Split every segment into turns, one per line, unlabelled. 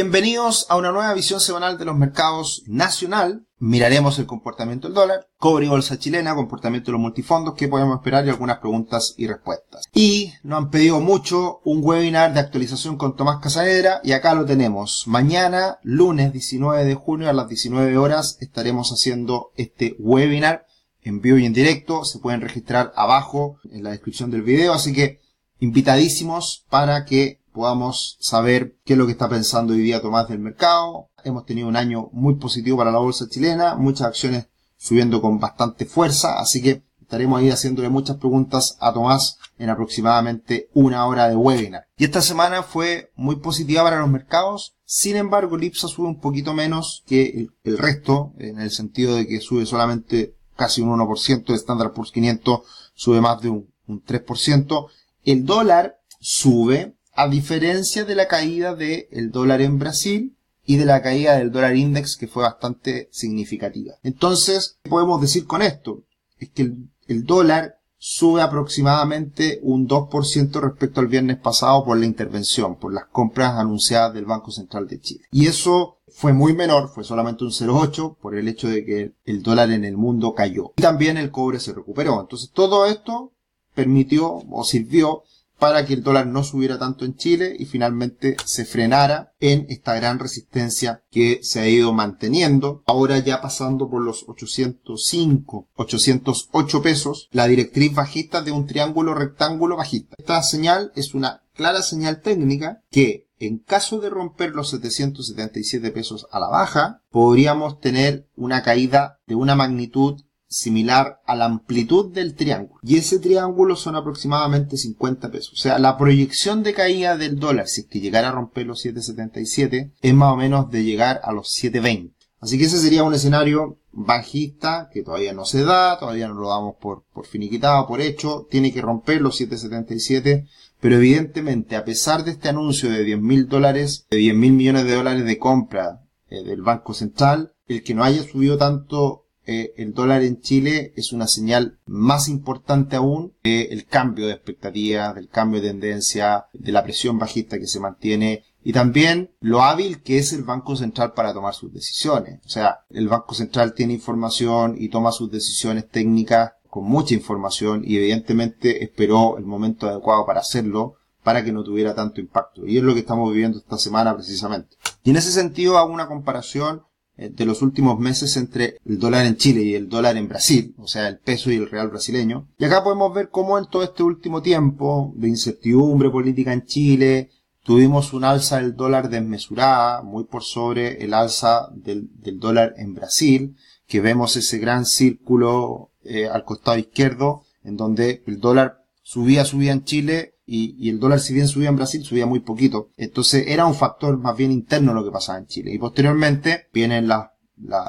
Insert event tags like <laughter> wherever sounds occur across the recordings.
Bienvenidos a una nueva visión semanal de los mercados nacional. Miraremos el comportamiento del dólar, cobre y bolsa chilena, comportamiento de los multifondos, qué podemos esperar y algunas preguntas y respuestas. Y nos han pedido mucho un webinar de actualización con Tomás Casaedra y acá lo tenemos. Mañana, lunes 19 de junio a las 19 horas estaremos haciendo este webinar en vivo y en directo. Se pueden registrar abajo en la descripción del video, así que invitadísimos para que podamos saber qué es lo que está pensando hoy día Tomás del mercado. Hemos tenido un año muy positivo para la bolsa chilena, muchas acciones subiendo con bastante fuerza, así que estaremos ahí haciéndole muchas preguntas a Tomás en aproximadamente una hora de webinar. Y esta semana fue muy positiva para los mercados, sin embargo el IPSA sube un poquito menos que el, resto, en el sentido de que sube solamente casi un 1%, el Standard Poor's 500 sube más de un, un 3%, el dólar sube, a diferencia de la caída del dólar en Brasil y de la caída del dólar index que fue bastante significativa. Entonces, ¿qué podemos decir con esto? Es que el, dólar sube aproximadamente un 2% respecto al viernes pasado por la intervención, por las compras anunciadas del Banco Central de Chile. Y eso fue muy menor, fue solamente un 0,8 por el hecho de que el dólar en el mundo cayó. Y también el cobre se recuperó. Entonces todo esto permitió o sirvió para que el dólar no subiera tanto en Chile y finalmente se frenara en esta gran resistencia que se ha ido manteniendo. Ahora ya pasando por los 805, 808 pesos, la directriz bajista de un triángulo rectángulo bajista. Esta señal es una clara señal técnica que en caso de romper los 777 pesos a la baja, podríamos tener una caída de una magnitud similar a la amplitud del triángulo. Y ese triángulo son aproximadamente 50 pesos. O sea, la proyección de caída del dólar, si es que llegara a romper los 7.77, es más o menos de llegar a los 7.20. Así que ese sería un escenario bajista que todavía no se da, todavía no lo damos por, por finiquitado, por hecho, tiene que romper los 7.77, pero evidentemente a pesar de este anuncio de 10 mil dólares, de 10 mil millones de dólares de compra eh, del Banco Central, el que no haya subido tanto eh, el dólar en Chile es una señal más importante aún del cambio de expectativas, del cambio de tendencia, de la presión bajista que se mantiene y también lo hábil que es el Banco Central para tomar sus decisiones. O sea, el Banco Central tiene información y toma sus decisiones técnicas con mucha información y evidentemente esperó el momento adecuado para hacerlo para que no tuviera tanto impacto. Y es lo que estamos viviendo esta semana precisamente. Y en ese sentido hago una comparación de los últimos meses entre el dólar en Chile y el dólar en Brasil, o sea, el peso y el real brasileño. Y acá podemos ver cómo en todo este último tiempo de incertidumbre política en Chile, tuvimos un alza del dólar desmesurada, muy por sobre el alza del, dólar en Brasil, que vemos ese gran círculo eh, al costado izquierdo, en donde el dólar subía, subía en Chile, y, el dólar si bien subía en Brasil, subía muy poquito. Entonces era un factor más bien interno lo que pasaba en Chile. Y posteriormente viene la,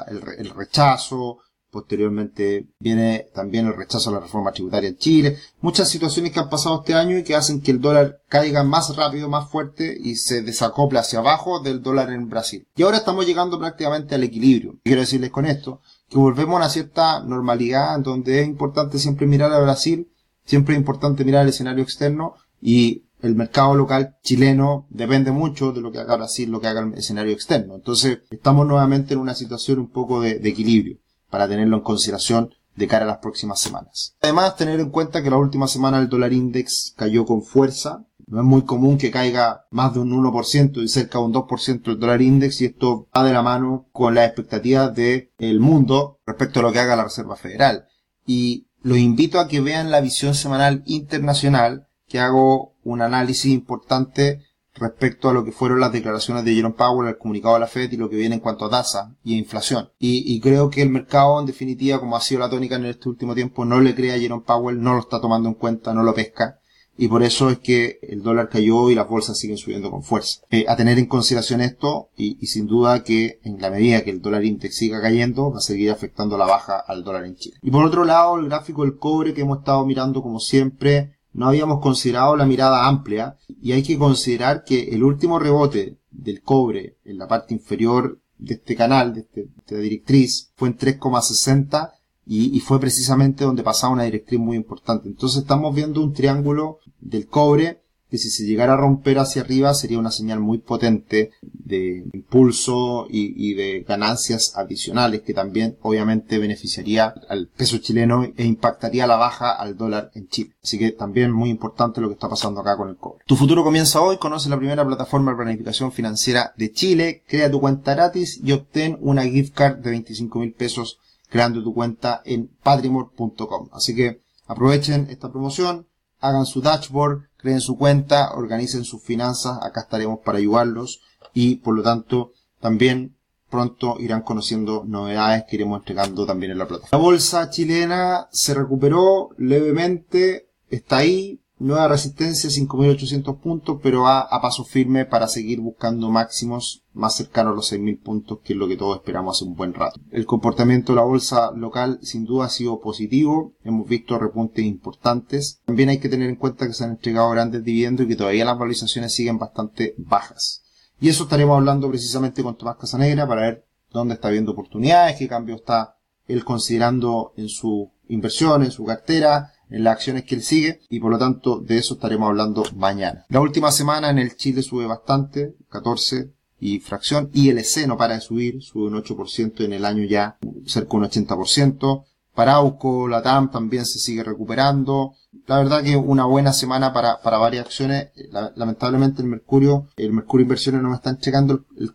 el, rechazo, posteriormente viene también el rechazo a la reforma tributaria en Chile. Muchas situaciones que han pasado este año y que hacen que el dólar caiga más rápido, más fuerte y se desacople hacia abajo del dólar en Brasil. Y ahora estamos llegando prácticamente al equilibrio. Quiero decirles con esto que volvemos a una cierta normalidad en donde es importante siempre mirar a Brasil, siempre es importante mirar el escenario externo y el mercado local chileno depende mucho de lo que haga Brasil, lo que haga el escenario externo. Entonces, estamos nuevamente en una situación un poco de, equilibrio para tenerlo en consideración de cara a las próximas semanas. Además, tener en cuenta que la última semana el dólar index cayó con fuerza. No es muy común que caiga más de un 1% y cerca de un 2% el dólar index y esto va de la mano con las expectativas del mundo respecto a lo que haga la Reserva Federal. Y los invito a que vean la visión semanal internacional que hago un análisis importante respecto a lo que fueron las declaraciones de Jerome Powell, el comunicado de la Fed y lo que viene en cuanto a tasa y a inflación. Y, creo que el mercado, en definitiva, como ha sido la tónica en este último tiempo, no le cree a Jerome Powell, no lo está tomando en cuenta, no lo pesca. Y por eso es que el dólar cayó y las bolsas siguen subiendo con fuerza. Eh, a tener en consideración esto, y, y, sin duda que en la medida que el dólar index siga cayendo, va a seguir afectando la baja al dólar en Chile. Y por otro lado, el gráfico del cobre que hemos estado mirando como siempre, no habíamos considerado la mirada amplia y hay que considerar que el último rebote del cobre en la parte inferior de este canal, de, este, esta directriz, fue en 3,60 y, y, fue precisamente donde pasaba una directriz muy importante. Entonces estamos viendo un triángulo del cobre que si se llegara a romper hacia arriba sería una señal muy potente de impulso y, de ganancias adicionales que también obviamente beneficiaría al peso chileno e impactaría la baja al dólar en Chile. Así que también muy importante lo que está pasando acá con el cobre. Tu futuro comienza hoy, conoce la primera plataforma de planificación financiera de Chile, crea tu cuenta gratis y obtén una gift card de 25 mil pesos creando tu cuenta en patrimor.com. Así que aprovechen esta promoción, hagan su dashboard, creen su cuenta, organicen sus finanzas, acá estaremos para ayudarlos y por lo tanto también pronto irán conociendo novedades que iremos entregando también en la plataforma. La bolsa chilena se recuperó levemente, está ahí, nueva resistencia 5.800 puntos, pero va a paso firme para seguir buscando máximos más cercanos a los 6.000 puntos, que es lo que todos esperamos hace un buen rato. El comportamiento de la bolsa local sin duda ha sido positivo, hemos visto repuntes importantes. También hay que tener en cuenta que se han entregado grandes dividendos y que todavía las valorizaciones siguen bastante bajas. Y eso estaremos hablando precisamente con Tomás Casanegra para ver dónde está viendo oportunidades, qué cambio está él considerando en su inversión, en su cartera, en las acciones que él sigue y por lo tanto de eso estaremos hablando mañana. La última semana en el Chile sube bastante, 14 y fracción, y el EC no para de subir, sube un 8% en el año ya, cerca de un 80%. Parauco, Latam también se sigue recuperando. La verdad que una buena semana para, para varias acciones. lamentablemente el Mercurio, el Mercurio Inversiones no me está entregando el,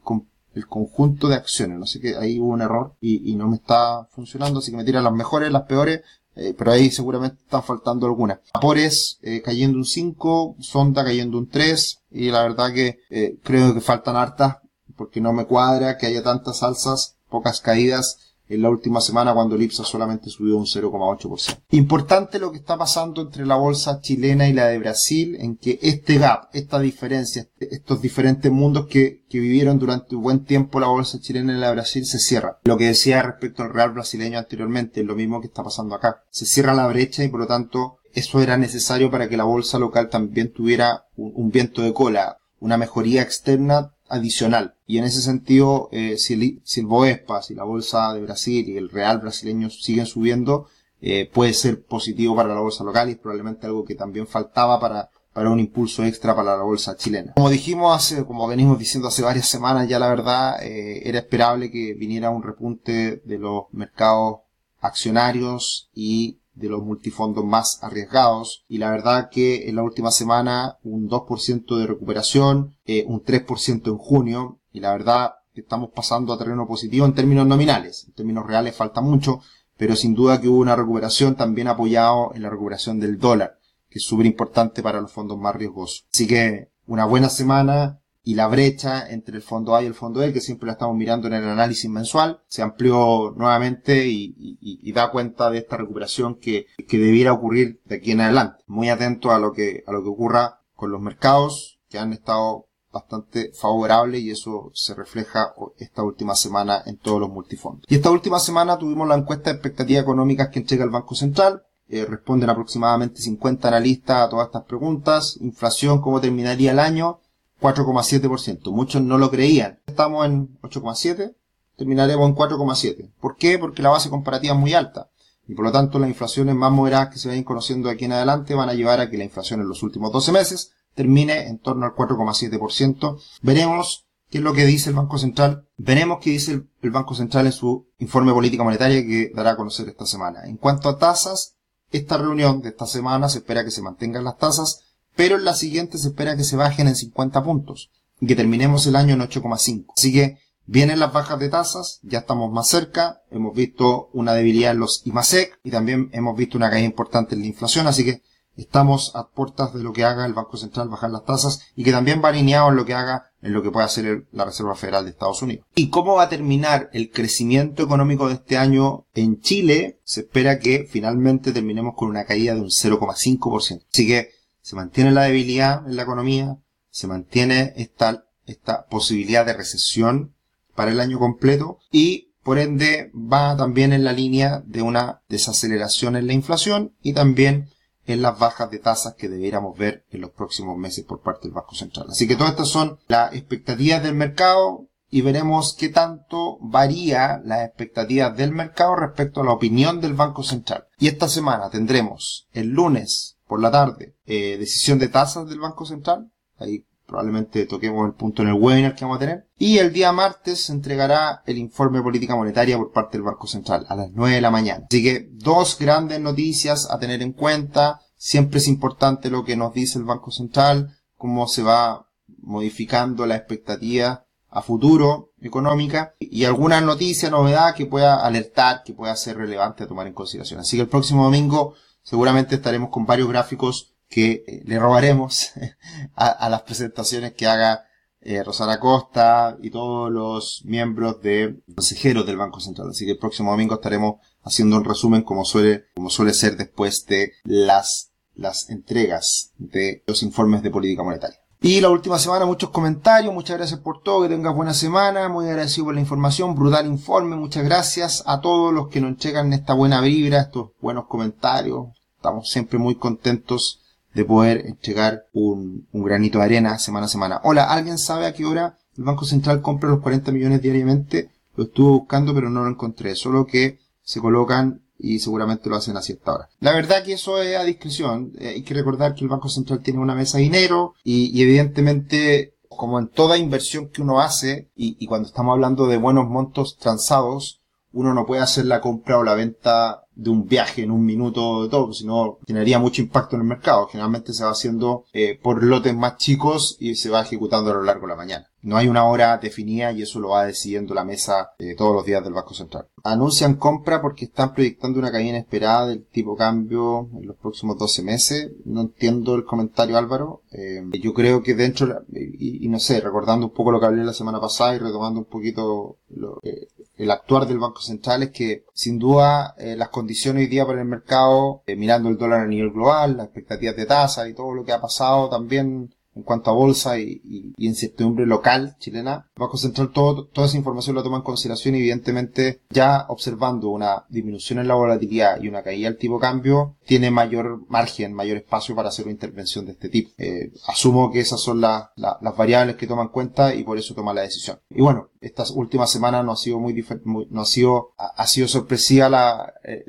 el, conjunto de acciones. No sé que ahí hubo un error y, no me está funcionando, así que me tira las mejores, las peores eh, pero ahí seguramente están faltando algunas. Vapores eh, cayendo un 5, Sonda cayendo un 3, y la verdad que eh, creo que faltan hartas, porque no me cuadra que haya tantas alzas, pocas caídas, en la última semana cuando el IPSA solamente subió un 0,8%. Importante lo que está pasando entre la bolsa chilena y la de Brasil, en que este gap, esta diferencia, estos diferentes mundos que, que vivieron durante un buen tiempo la bolsa chilena y la de Brasil se cierra. Lo que decía respecto al real brasileño anteriormente es lo mismo que está pasando acá. Se cierra la brecha y por lo tanto eso era necesario para que la bolsa local también tuviera un viento de cola, una mejoría externa adicional. Y en ese sentido, eh, si, el, si el Boespa, si la bolsa de Brasil y el real brasileño siguen subiendo, eh, puede ser positivo para la bolsa local y es probablemente algo que también faltaba para, para un impulso extra para la bolsa chilena. Como dijimos hace, como venimos diciendo hace varias semanas, ya la verdad eh, era esperable que viniera un repunte de los mercados accionarios y de los multifondos más arriesgados. Y la verdad que en la última semana un 2% de recuperación, eh, un 3% en junio. Y la verdad estamos pasando a terreno positivo en términos nominales, en términos reales falta mucho, pero sin duda que hubo una recuperación también apoyado en la recuperación del dólar, que es súper importante para los fondos más riesgosos. Así que una buena semana, y la brecha entre el fondo A y el fondo E, que siempre la estamos mirando en el análisis mensual, se amplió nuevamente y, da cuenta de esta recuperación que, que, debiera ocurrir de aquí en adelante. Muy atento a lo que, a lo que ocurra con los mercados, que han estado bastante favorables y eso se refleja esta última semana en todos los multifondos. Y esta última semana tuvimos la encuesta de expectativas económicas que entrega el Banco Central. Eh, responden aproximadamente 50 analistas a todas estas preguntas. Inflación, cómo terminaría el año 4,7%. Muchos no lo creían. Estamos en 8,7, terminaremos en 4,7. ¿Por qué? Porque la base comparativa es muy alta. Y por lo tanto las inflaciones más moderadas que se vayan conociendo de aquí en adelante van a llevar a que la inflación en los últimos 12 meses termine en torno al 4,7%. Veremos qué es lo que dice el Banco Central. Veremos qué dice el Banco Central en su informe política monetaria que dará a conocer esta semana. En cuanto a tasas, esta reunión de esta semana se espera que se mantengan las tasas pero en la siguiente se espera que se bajen en 50 puntos y que terminemos el año en 8,5. Así que vienen las bajas de tasas, ya estamos más cerca, hemos visto una debilidad en los IMASEC y también hemos visto una caída importante en la inflación, así que estamos a puertas de lo que haga el Banco Central bajar las tasas y que también va alineado en lo que haga en lo que puede hacer la Reserva Federal de Estados Unidos. ¿Y cómo va a terminar el crecimiento económico de este año en Chile? Se espera que finalmente terminemos con una caída de un 0,5%. Así que se mantiene la debilidad en la economía, se mantiene esta, esta posibilidad de recesión para el año completo y por ende va también en la línea de una desaceleración en la inflación y también en las bajas de tasas que debiéramos ver en los próximos meses por parte del Banco Central. Así que todas estas son las expectativas del mercado y veremos qué tanto varía las expectativas del mercado respecto a la opinión del Banco Central. Y esta semana tendremos el lunes por la tarde, eh, decisión de tasas del Banco Central. Ahí probablemente toquemos el punto en el webinar que vamos a tener. Y el día martes se entregará el informe de política monetaria por parte del Banco Central a las 9 de la mañana. Así que dos grandes noticias a tener en cuenta. Siempre es importante lo que nos dice el Banco Central, cómo se va modificando la expectativa a futuro económica y alguna noticia, novedad que pueda alertar, que pueda ser relevante a tomar en consideración. Así que el próximo domingo seguramente estaremos con varios gráficos que eh, le robaremos <laughs> a, las presentaciones que haga eh, Rosana Costa y todos los miembros de consejeros del Banco Central. Así que el próximo domingo estaremos haciendo un resumen como suele, como suele ser después de las, las entregas de los informes de política monetaria. Y la última semana muchos comentarios, muchas gracias por todo, que tengas buena semana, muy agradecido por la información, brutal informe, muchas gracias a todos los que nos entregan esta buena vibra, estos buenos comentarios, estamos siempre muy contentos de poder entregar un, granito de arena semana a semana. Hola, ¿alguien sabe a qué hora el Banco Central compra los 40 millones diariamente? Lo estuve buscando pero no lo encontré, solo que se colocan y seguramente lo hacen a cierta hora. La verdad que eso es a discreción. Eh, hay que recordar que el Banco Central tiene una mesa de dinero y, evidentemente como en toda inversión que uno hace y, y cuando estamos hablando de buenos montos transados, uno no puede hacer la compra o la venta de un viaje en un minuto de todo, sino generaría mucho impacto en el mercado. Generalmente se va haciendo eh, por lotes más chicos y se va ejecutando a lo largo de la mañana. No hay una hora definida y eso lo va decidiendo la mesa eh, todos los días del Banco Central. Anuncian compra porque están proyectando una caída inesperada del tipo cambio en los próximos 12 meses. No entiendo el comentario Álvaro. Eh, yo creo que dentro, y, no sé, recordando un poco lo que hablé la semana pasada y retomando un poquito lo, eh, el actuar del Banco Central es que sin duda las condiciones hoy día para el mercado, mirando el dólar a nivel global, las expectativas de tasa y todo lo que ha pasado también en cuanto a bolsa y, incertidumbre local chilena, el Banco Central todo, toda esa información la toma en consideración y evidentemente ya observando una disminución en la volatilidad y una caída del tipo cambio, tiene mayor margen, mayor espacio para hacer una intervención de este tipo. Eh, asumo que esas son las variables que toma en cuenta y por eso toma la decisión. Y bueno, estas últimas semanas no ha sido muy, muy no ha sido, ha, sido sorpresiva la, eh,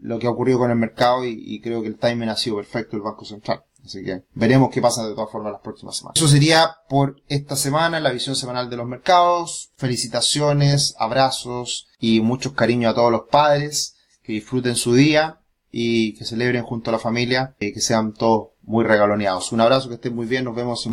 lo que ha ocurrido con el mercado y, y creo que el timing ha sido perfecto del Banco Central. Así que veremos qué pasa de todas formas las próximas semanas. Eso sería por esta semana, la visión semanal de los mercados. Felicitaciones, abrazos y muchos cariños a todos los padres. Que disfruten su día y que celebren junto a la familia y que sean todos muy regaloneados. Un abrazo, que estén muy bien, nos vemos en